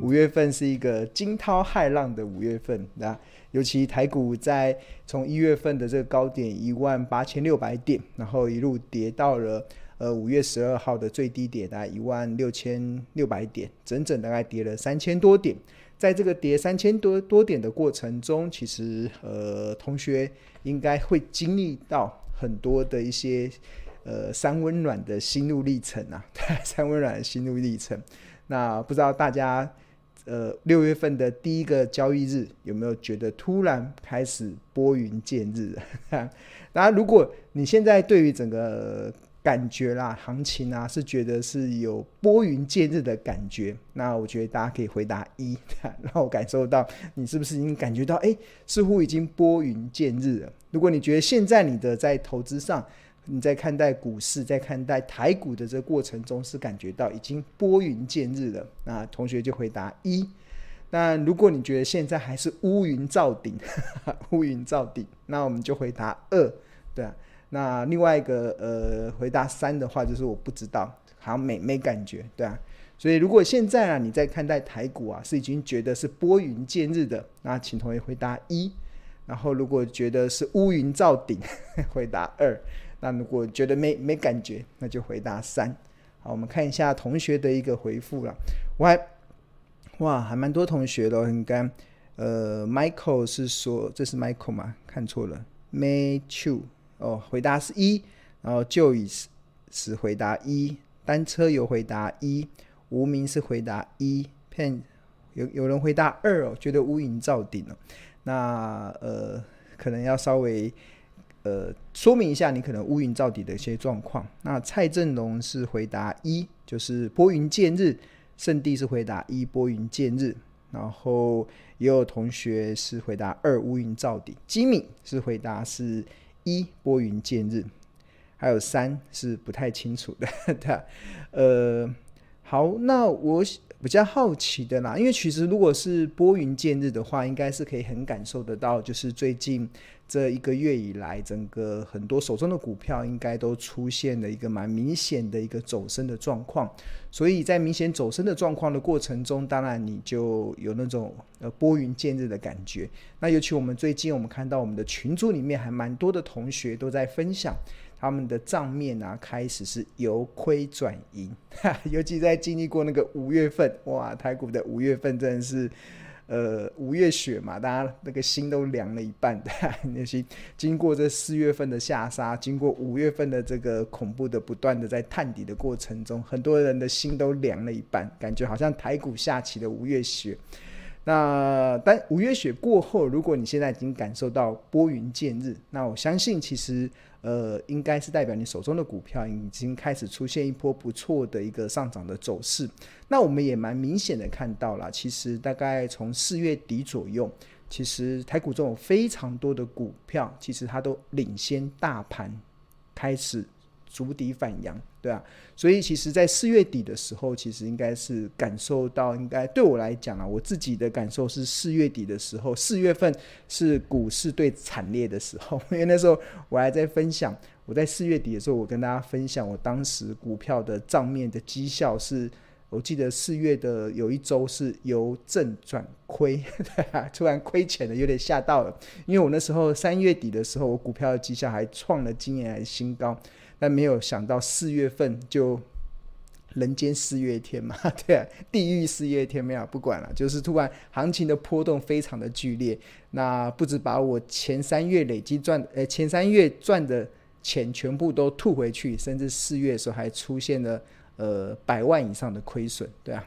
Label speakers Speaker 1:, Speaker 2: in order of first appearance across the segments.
Speaker 1: 五月份是一个惊涛骇浪的五月份，那尤其台股在从一月份的这个高点一万八千六百点，然后一路跌到了呃五月十二号的最低点大概一万六千六百点，整整大概跌了三千多点。在这个跌三千多多点的过程中，其实呃同学应该会经历到很多的一些呃三温暖的心路历程啊，三温暖的心路历程。那不知道大家。呃，六月份的第一个交易日，有没有觉得突然开始拨云见日？当然，如果你现在对于整个感觉啦、行情啊，是觉得是有拨云见日的感觉，那我觉得大家可以回答一，让我感受到你是不是已经感觉到，哎，似乎已经拨云见日了。如果你觉得现在你的在投资上，你在看待股市，在看待台股的这个过程中，是感觉到已经拨云见日了。那同学就回答一。那如果你觉得现在还是乌云罩顶，乌云罩顶，那我们就回答二。对啊。那另外一个呃，回答三的话，就是我不知道，好像没没感觉，对啊。所以如果现在啊，你在看待台股啊，是已经觉得是拨云见日的，那请同学回答一。然后如果觉得是乌云罩顶，回答二。那如果觉得没没感觉，那就回答三。好，我们看一下同学的一个回复了。我还哇，还蛮多同学的，很干。呃，Michael 是说这是 Michael 吗？看错了，Matthew 哦，回答是一。然后 Joyce 是回答一，单车有回答一，无名是回答一，Pen 有有人回答二哦，觉得乌云罩顶了。那呃，可能要稍微。呃，说明一下你可能乌云罩顶的一些状况。那蔡振龙是回答一，就是拨云见日；圣地是回答一，拨云见日。然后也有同学是回答二，乌云罩顶。吉米是回答是一，拨云见日。还有三是不太清楚的。对，呃，好，那我比较好奇的啦，因为其实如果是拨云见日的话，应该是可以很感受得到，就是最近。这一个月以来，整个很多手中的股票应该都出现了一个蛮明显的一个走升的状况，所以在明显走升的状况的过程中，当然你就有那种呃拨云见日的感觉。那尤其我们最近我们看到我们的群组里面还蛮多的同学都在分享他们的账面啊，开始是由亏转盈，尤其在经历过那个五月份，哇，台股的五月份真的是。呃，五月雪嘛，大家那个心都凉了一半的。那些经过这四月份的下杀，经过五月份的这个恐怖的不断的在探底的过程中，很多人的心都凉了一半，感觉好像台股下起了五月雪。那但五月雪过后，如果你现在已经感受到拨云见日，那我相信其实。呃，应该是代表你手中的股票已经开始出现一波不错的一个上涨的走势。那我们也蛮明显的看到了，其实大概从四月底左右，其实台股中有非常多的股票，其实它都领先大盘开始。足底反扬，对啊，所以其实，在四月底的时候，其实应该是感受到，应该对我来讲啊，我自己的感受是四月底的时候，四月份是股市最惨烈的时候，因为那时候我还在分享，我在四月底的时候，我跟大家分享我当时股票的账面的绩效是，我记得四月的有一周是由正转亏，突然亏钱了，有点吓到了，因为我那时候三月底的时候，我股票的绩效还创了今年来新高。但没有想到四月份就人间四月天嘛，对啊，地狱四月天没有不管了，就是突然行情的波动非常的剧烈，那不止把我前三月累积赚，呃，前三月赚的钱全部都吐回去，甚至四月的时候还出现了呃百万以上的亏损，对啊，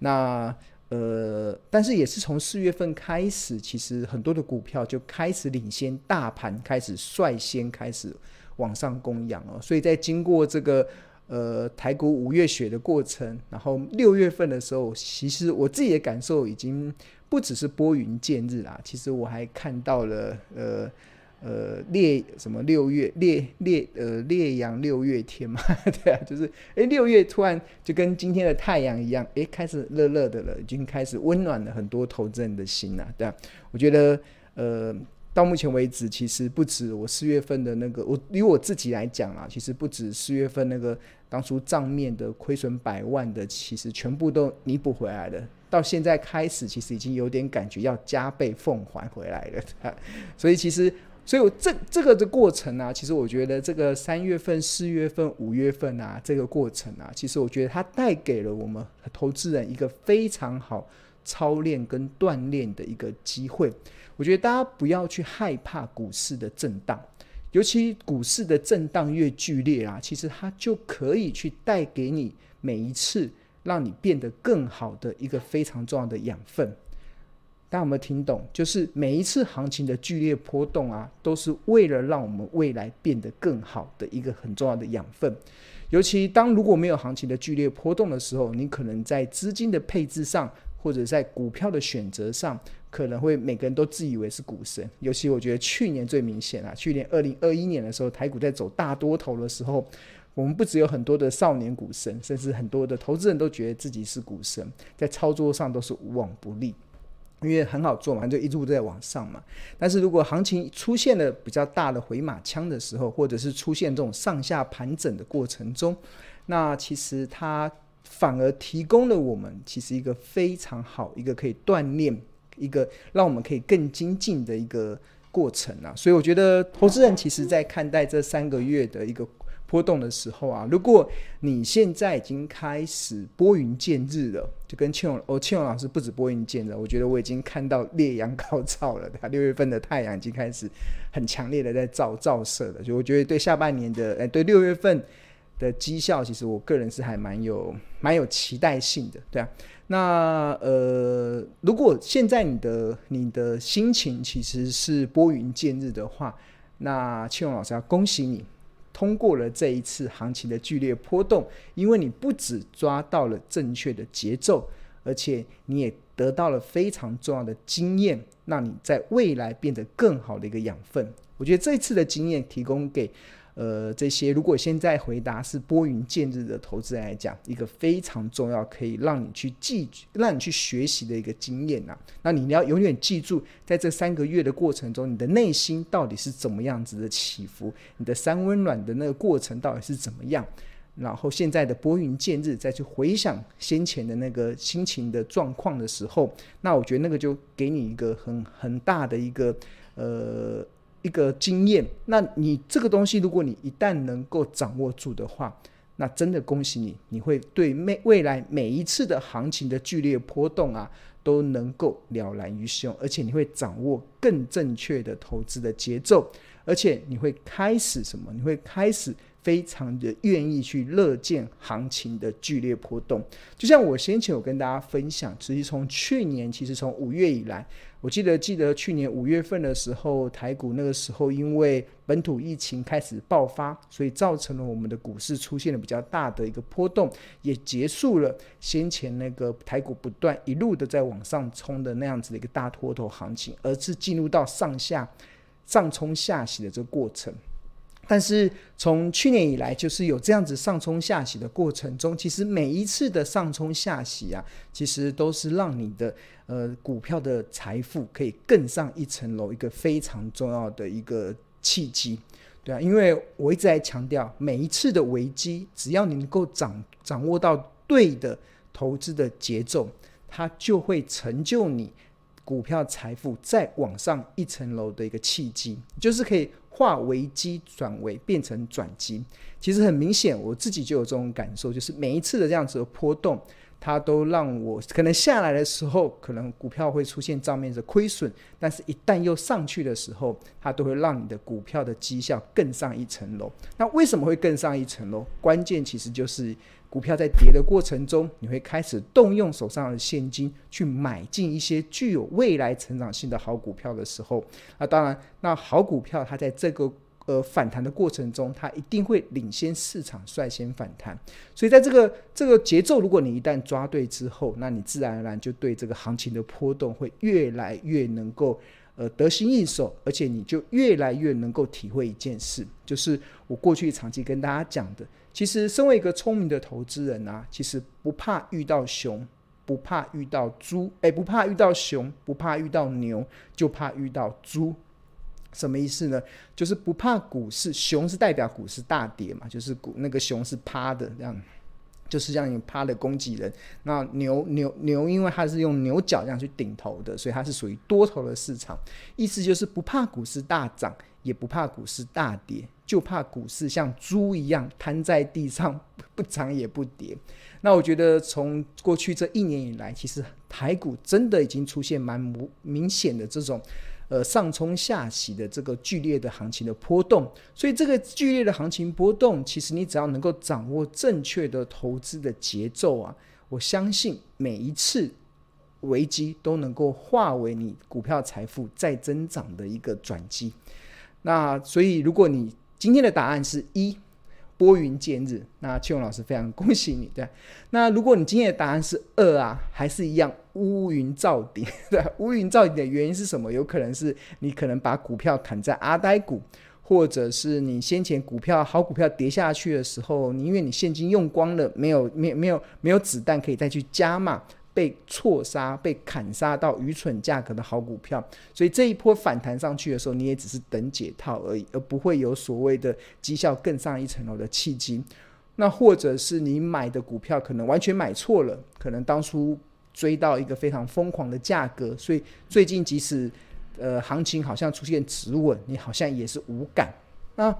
Speaker 1: 那呃，但是也是从四月份开始，其实很多的股票就开始领先大盘，开始率先开始。往上供养哦，所以在经过这个呃台股五月雪的过程，然后六月份的时候，其实我自己的感受已经不只是拨云见日啦，其实我还看到了呃呃烈什么六月烈烈呃烈阳六月天嘛，对啊，就是哎六月突然就跟今天的太阳一样，哎开始热热的了，已经开始温暖了很多投资人的心了，对啊，我觉得呃。到目前为止，其实不止我四月份的那个，我以我自己来讲啊，其实不止四月份那个当初账面的亏损百万的，其实全部都弥补回来了。到现在开始，其实已经有点感觉要加倍奉还回来了。所以其实，所以我这这个的过程啊，其实我觉得这个三月份、四月份、五月份啊，这个过程啊，其实我觉得它带给了我们投资人一个非常好操练跟锻炼的一个机会。我觉得大家不要去害怕股市的震荡，尤其股市的震荡越剧烈啊，其实它就可以去带给你每一次让你变得更好的一个非常重要的养分。大家有没有听懂？就是每一次行情的剧烈波动啊，都是为了让我们未来变得更好的一个很重要的养分。尤其当如果没有行情的剧烈波动的时候，你可能在资金的配置上，或者在股票的选择上。可能会每个人都自以为是股神，尤其我觉得去年最明显啊。去年二零二一年的时候，台股在走大多头的时候，我们不只有很多的少年股神，甚至很多的投资人都觉得自己是股神，在操作上都是无往不利，因为很好做嘛，就一路在往上嘛。但是如果行情出现了比较大的回马枪的时候，或者是出现这种上下盘整的过程中，那其实它反而提供了我们其实一个非常好一个可以锻炼。一个让我们可以更精进的一个过程啊，所以我觉得投资人其实在看待这三个月的一个波动的时候啊，如果你现在已经开始拨云见日了，就跟庆荣哦，庆荣老师不止拨云见日，我觉得我已经看到烈阳高照了，他六月份的太阳已经开始很强烈的在照照射了，就我觉得对下半年的哎，对六月份的绩效，其实我个人是还蛮有蛮有期待性的，对啊。那呃，如果现在你的你的心情其实是拨云见日的话，那庆荣老师要恭喜你，通过了这一次行情的剧烈波动，因为你不只抓到了正确的节奏，而且你也得到了非常重要的经验，让你在未来变得更好的一个养分。我觉得这次的经验提供给。呃，这些如果现在回答是拨云见日的投资人来讲，一个非常重要，可以让你去记、让你去学习的一个经验呐、啊。那你要永远记住，在这三个月的过程中，你的内心到底是怎么样子的起伏，你的三温暖的那个过程到底是怎么样？然后现在的拨云见日，再去回想先前的那个心情的状况的时候，那我觉得那个就给你一个很很大的一个呃。一个经验，那你这个东西，如果你一旦能够掌握住的话，那真的恭喜你，你会对未未来每一次的行情的剧烈波动啊，都能够了然于胸，而且你会掌握更正确的投资的节奏，而且你会开始什么？你会开始。非常的愿意去乐见行情的剧烈波动，就像我先前有跟大家分享，其实从去年，其实从五月以来，我记得记得去年五月份的时候，台股那个时候因为本土疫情开始爆发，所以造成了我们的股市出现了比较大的一个波动，也结束了先前那个台股不断一路的在往上冲的那样子的一个大多头行情，而是进入到上下上冲下洗的这个过程。但是从去年以来，就是有这样子上冲下洗的过程中，其实每一次的上冲下洗啊，其实都是让你的呃股票的财富可以更上一层楼，一个非常重要的一个契机，对啊，因为我一直在强调，每一次的危机，只要你能够掌掌握到对的投资的节奏，它就会成就你股票财富再往上一层楼的一个契机，就是可以。化危机转为变成转机，其实很明显，我自己就有这种感受，就是每一次的这样子的波动，它都让我可能下来的时候，可能股票会出现账面的亏损，但是一旦又上去的时候，它都会让你的股票的绩效更上一层楼。那为什么会更上一层楼？关键其实就是。股票在跌的过程中，你会开始动用手上的现金去买进一些具有未来成长性的好股票的时候，那当然，那好股票它在这个呃反弹的过程中，它一定会领先市场率先反弹。所以在这个这个节奏，如果你一旦抓对之后，那你自然而然就对这个行情的波动会越来越能够。呃，得心应手，而且你就越来越能够体会一件事，就是我过去长期跟大家讲的，其实身为一个聪明的投资人啊，其实不怕遇到熊，不怕遇到猪，诶，不怕遇到熊，不怕遇到牛，就怕遇到猪。什么意思呢？就是不怕股市，熊是代表股市大跌嘛，就是股那个熊是趴的这样。就是让你趴的攻击人，那牛牛牛，因为它是用牛角这样去顶头的，所以它是属于多头的市场。意思就是不怕股市大涨，也不怕股市大跌，就怕股市像猪一样瘫在地上，不涨也不跌。那我觉得从过去这一年以来，其实台股真的已经出现蛮明显的这种。呃，上冲下洗的这个剧烈的行情的波动，所以这个剧烈的行情波动，其实你只要能够掌握正确的投资的节奏啊，我相信每一次危机都能够化为你股票财富再增长的一个转机。那所以，如果你今天的答案是一。拨云见日，那庆荣老师非常恭喜你，对。那如果你今天的答案是二啊，还是一样乌云罩顶，对。乌云罩顶的原因是什么？有可能是你可能把股票砍在阿呆股，或者是你先前股票好股票跌下去的时候，你因为你现金用光了，没有没有没有没有子弹可以再去加码。被错杀、被砍杀到愚蠢价格的好股票，所以这一波反弹上去的时候，你也只是等解套而已，而不会有所谓的绩效更上一层楼的契机。那或者是你买的股票可能完全买错了，可能当初追到一个非常疯狂的价格，所以最近即使呃行情好像出现止稳，你好像也是无感。那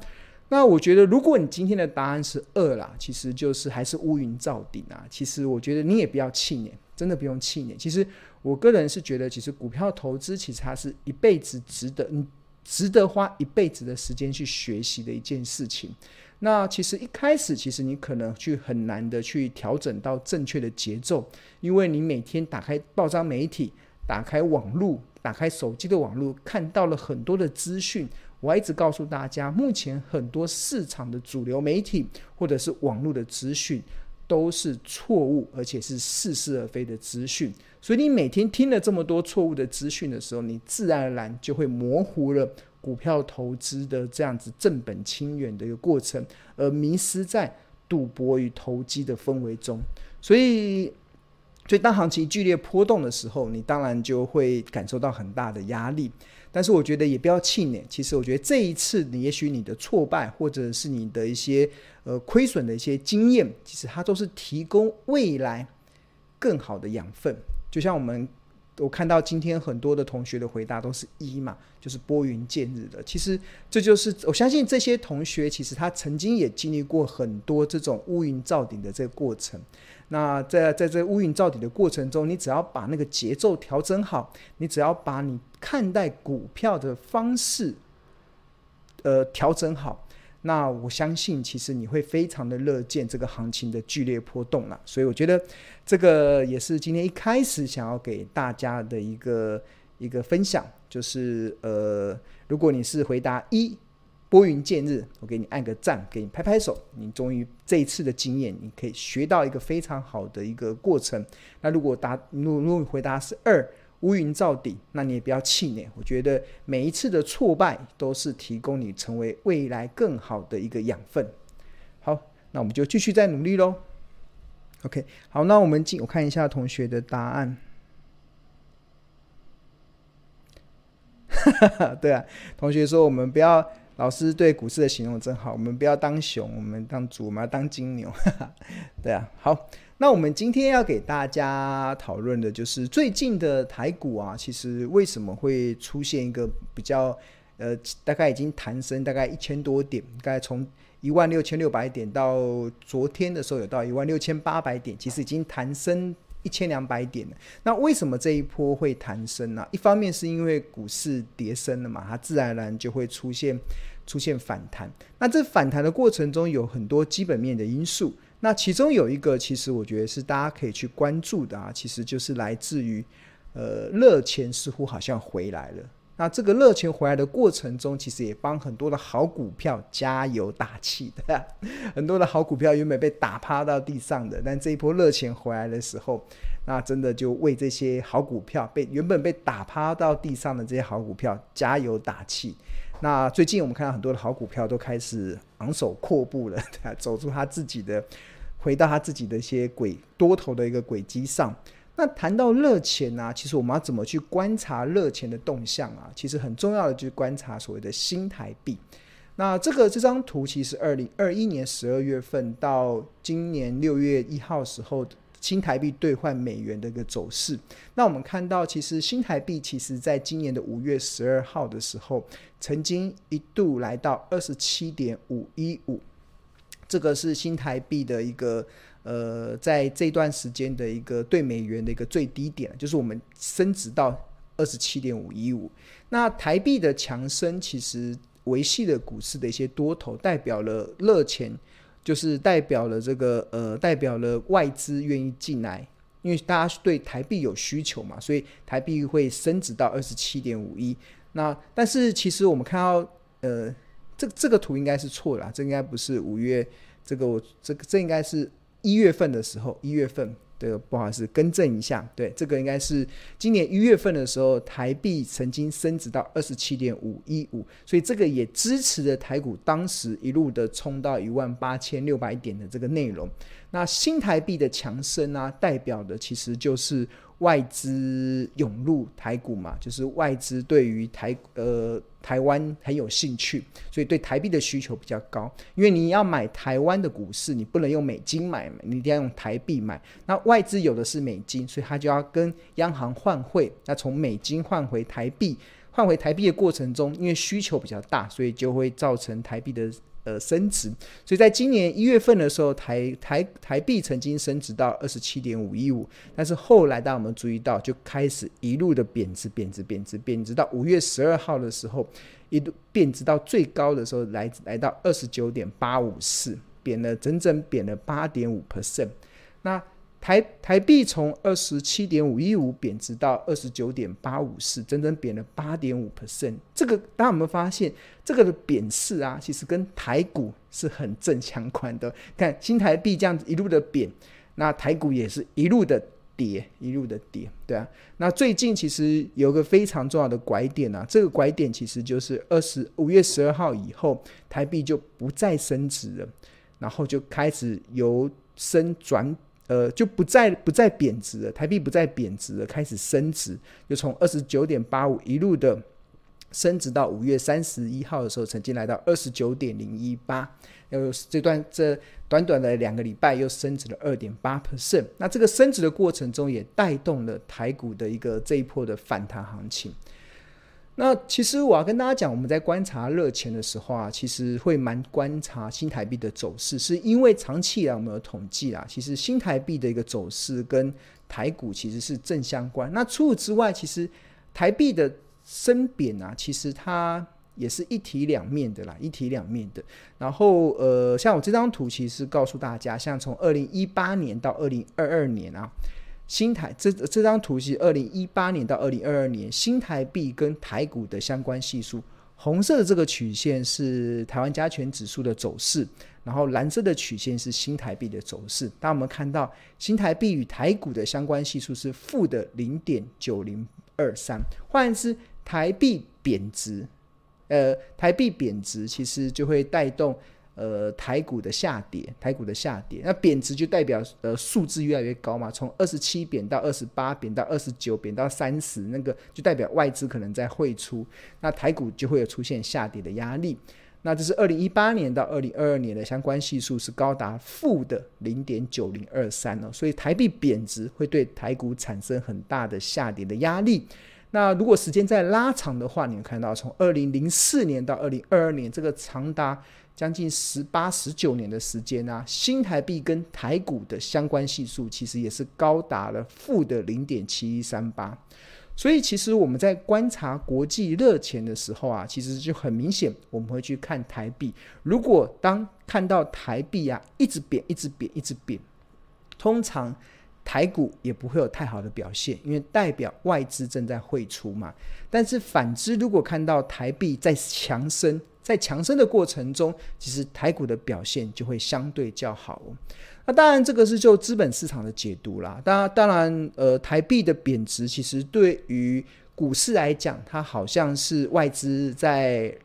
Speaker 1: 那我觉得，如果你今天的答案是二啦，其实就是还是乌云罩顶啊。其实我觉得你也不要气馁。真的不用气馁。其实我个人是觉得，其实股票投资其实它是一辈子值得，你值得花一辈子的时间去学习的一件事情。那其实一开始，其实你可能去很难的去调整到正确的节奏，因为你每天打开报章媒体、打开网络、打开手机的网络，看到了很多的资讯。我一直告诉大家，目前很多市场的主流媒体或者是网络的资讯。都是错误，而且是似是而非的资讯。所以你每天听了这么多错误的资讯的时候，你自然而然就会模糊了股票投资的这样子正本清源的一个过程，而迷失在赌博与投机的氛围中。所以，所以当行情剧烈波动的时候，你当然就会感受到很大的压力。但是我觉得也不要气馁。其实我觉得这一次，你也许你的挫败，或者是你的一些呃亏损的一些经验，其实它都是提供未来更好的养分。就像我们我看到今天很多的同学的回答都是一嘛，就是拨云见日的。其实这就是我相信这些同学，其实他曾经也经历过很多这种乌云罩顶的这个过程。那在在这乌云罩底的过程中，你只要把那个节奏调整好，你只要把你看待股票的方式，呃，调整好，那我相信其实你会非常的乐见这个行情的剧烈波动了。所以我觉得这个也是今天一开始想要给大家的一个一个分享，就是呃，如果你是回答一。拨云见日，我给你按个赞，给你拍拍手。你终于这一次的经验，你可以学到一个非常好的一个过程。那如果答，如果如果回答是二，乌云罩顶，那你也不要气馁。我觉得每一次的挫败都是提供你成为未来更好的一个养分。好，那我们就继续再努力喽。OK，好，那我们进，我看一下同学的答案。哈哈，对啊，同学说我们不要。老师对股市的形容真好，我们不要当熊，我们当猪，我们要当金牛。对啊，好，那我们今天要给大家讨论的就是最近的台股啊，其实为什么会出现一个比较呃，大概已经弹升大概一千多点，大概从一万六千六百点到昨天的时候有到一万六千八百点，其实已经弹升。一千两百点，那为什么这一波会弹升呢？一方面是因为股市跌升了嘛，它自然而然就会出现出现反弹。那这反弹的过程中有很多基本面的因素，那其中有一个其实我觉得是大家可以去关注的啊，其实就是来自于呃热钱似乎好像回来了。那这个热钱回来的过程中，其实也帮很多的好股票加油打气的。很多的好股票原本被打趴到地上的，但这一波热钱回来的时候，那真的就为这些好股票被原本被打趴到地上的这些好股票加油打气。那最近我们看到很多的好股票都开始昂首阔步了，走出他自己的，回到他自己的一些轨多头的一个轨迹上。那谈到热钱呢，其实我们要怎么去观察热钱的动向啊？其实很重要的就是观察所谓的新台币。那这个这张图其实二零二一年十二月份到今年六月一号时候，新台币兑换美元的一个走势。那我们看到，其实新台币其实在今年的五月十二号的时候，曾经一度来到二十七点五一五，这个是新台币的一个。呃，在这段时间的一个兑美元的一个最低点，就是我们升值到二十七点五一五。那台币的强升，其实维系了股市的一些多头，代表了热钱，就是代表了这个呃，代表了外资愿意进来，因为大家对台币有需求嘛，所以台币会升值到二十七点五一。那但是其实我们看到，呃，这这个图应该是错了，这应该不是五月，这个我这个这应该是。一月份的时候，一月份，对，不好意思，更正一下，对，这个应该是今年一月份的时候，台币曾经升值到二十七点五一五，所以这个也支持了台股当时一路的冲到一万八千六百点的这个内容。那新台币的强升啊，代表的其实就是。外资涌入台股嘛，就是外资对于台呃台湾很有兴趣，所以对台币的需求比较高。因为你要买台湾的股市，你不能用美金买嘛，你一定要用台币买。那外资有的是美金，所以他就要跟央行换汇，那从美金换回台币，换回台币的过程中，因为需求比较大，所以就会造成台币的。呃，升值，所以在今年一月份的时候，台台台币曾经升值到二十七点五一五，但是后来，当我们注意到，就开始一路的贬值，贬值，贬值，贬值，到五月十二号的时候，一度贬值到最高的时候，来来到二十九点八五四，贬了整整贬了八点五 percent。那台台币从二十七点五一五贬值到二十九点八五四，整整贬了八点五 percent。这个大家有没有发现，这个的贬势啊，其实跟台股是很正相关的。看新台币这样子一路的贬，那台股也是一路的跌，一路的跌，对啊。那最近其实有个非常重要的拐点啊，这个拐点其实就是二十五月十二号以后，台币就不再升值了，然后就开始由升转。呃，就不再不再贬值了，台币不再贬值了，开始升值，就从二十九点八五一路的升值到五月三十一号的时候，曾经来到二十九点零一八，又这段这短短的两个礼拜又升值了二点八 percent。那这个升值的过程中，也带动了台股的一个这一波的反弹行情。那其实我要跟大家讲，我们在观察热钱的时候啊，其实会蛮观察新台币的走势，是因为长期以来我们有统计啊，其实新台币的一个走势跟台股其实是正相关。那除此之外，其实台币的升贬啊，其实它也是一体两面的啦，一体两面的。然后呃，像我这张图其实告诉大家，像从二零一八年到二零二二年啊。新台这这张图是二零一八年到二零二二年新台币跟台股的相关系数，红色的这个曲线是台湾加权指数的走势，然后蓝色的曲线是新台币的走势。当我们看到新台币与台股的相关系数是负的零点九零二三，换言之，台币贬值，呃，台币贬值其实就会带动。呃，台股的下跌，台股的下跌，那贬值就代表呃数字越来越高嘛，从二十七贬到二十八，贬到二十九，贬到三十，那个就代表外资可能在汇出，那台股就会有出现下跌的压力。那这是二零一八年到二零二二年的相关系数是高达负的零点九零二三哦，所以台币贬值会对台股产生很大的下跌的压力。那如果时间再拉长的话，你会看到从二零零四年到二零二二年这个长达。将近十八、十九年的时间啊，新台币跟台股的相关系数其实也是高达了负的零点七一三八，所以其实我们在观察国际热钱的时候啊，其实就很明显，我们会去看台币。如果当看到台币啊一直贬、一直贬、一直贬，通常台股也不会有太好的表现，因为代表外资正在汇出嘛。但是反之，如果看到台币在强升，在强升的过程中，其实台股的表现就会相对较好。那当然，这个是就资本市场的解读啦。当然，当然，呃，台币的贬值其实对于股市来讲，它好像是外资在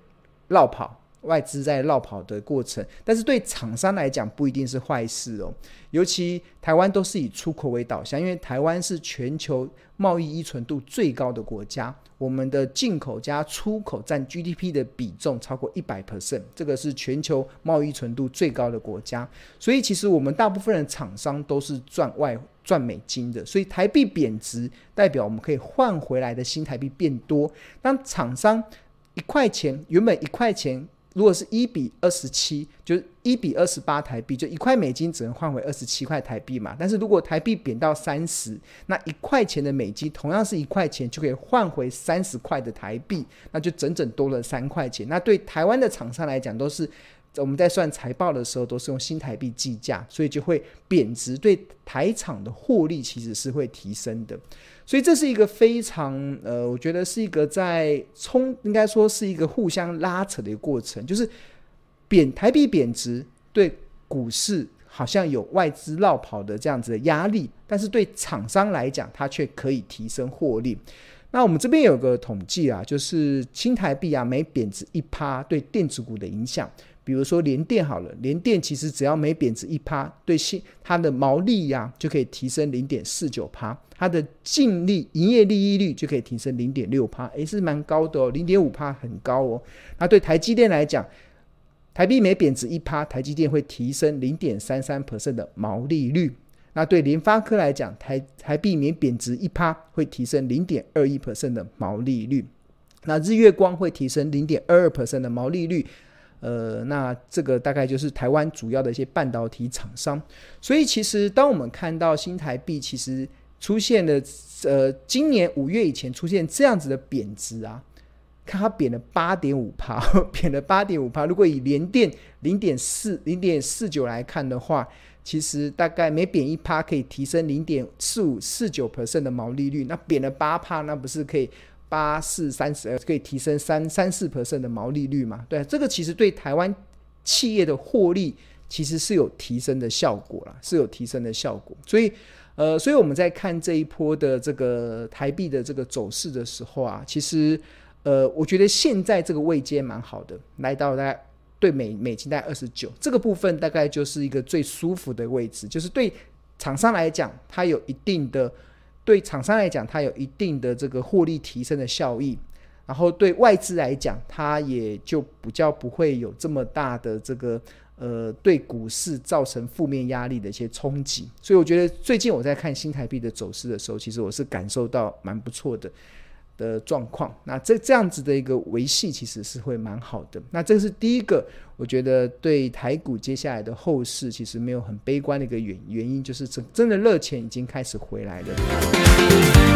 Speaker 1: 绕跑，外资在绕跑的过程，但是对厂商来讲不一定是坏事哦。尤其台湾都是以出口为导向，因为台湾是全球贸易依存度最高的国家。我们的进口加出口占 GDP 的比重超过一百 percent，这个是全球贸易程度最高的国家。所以其实我们大部分的厂商都是赚外赚美金的，所以台币贬值代表我们可以换回来的新台币变多。当厂商一块钱原本一块钱。如果是一比二十七，就是一比二十八台币，就一块美金只能换回二十七块台币嘛。但是如果台币贬到三十，那一块钱的美金同样是一块钱，就可以换回三十块的台币，那就整整多了三块钱。那对台湾的厂商来讲，都是。我们在算财报的时候，都是用新台币计价，所以就会贬值，对台厂的获利其实是会提升的。所以这是一个非常呃，我觉得是一个在冲，应该说是一个互相拉扯的一个过程。就是贬台币贬值，对股市好像有外资绕跑的这样子的压力，但是对厂商来讲，它却可以提升获利。那我们这边有个统计啊，就是新台币啊每贬值一趴对电子股的影响。比如说联电好了，联电其实只要每贬值一趴，对新它的毛利呀、啊、就可以提升零点四九趴，它的净利营业利益率就可以提升零点六趴，诶，是蛮高的哦，零点五趴很高哦。那对台积电来讲，台币每贬值一趴，台积电会提升零点三三 percent 的毛利率。那对联发科来讲，台台币每贬值一趴，会提升零点二一 percent 的毛利率。那日月光会提升零点二二 percent 的毛利率。呃，那这个大概就是台湾主要的一些半导体厂商。所以其实当我们看到新台币其实出现了，呃，今年五月以前出现这样子的贬值啊，看它贬了八点五趴，贬了八点五趴。如果以联电零点四零点四九来看的话，其实大概每贬一趴可以提升零点四五四九 percent 的毛利率。那贬了八趴，那不是可以？八四三十二可以提升三三四 percent 的毛利率嘛？对，这个其实对台湾企业的获利其实是有提升的效果啦，是有提升的效果。所以，呃，所以我们在看这一波的这个台币的这个走势的时候啊，其实，呃，我觉得现在这个位阶蛮好的，来到大概对美美金大概二十九，这个部分大概就是一个最舒服的位置，就是对厂商来讲，它有一定的。对厂商来讲，它有一定的这个获利提升的效益，然后对外资来讲，它也就比较不会有这么大的这个呃对股市造成负面压力的一些冲击。所以我觉得最近我在看新台币的走势的时候，其实我是感受到蛮不错的。的状况，那这这样子的一个维系其实是会蛮好的。那这是第一个，我觉得对台股接下来的后市其实没有很悲观的一个原原因，就是真真的热钱已经开始回来了。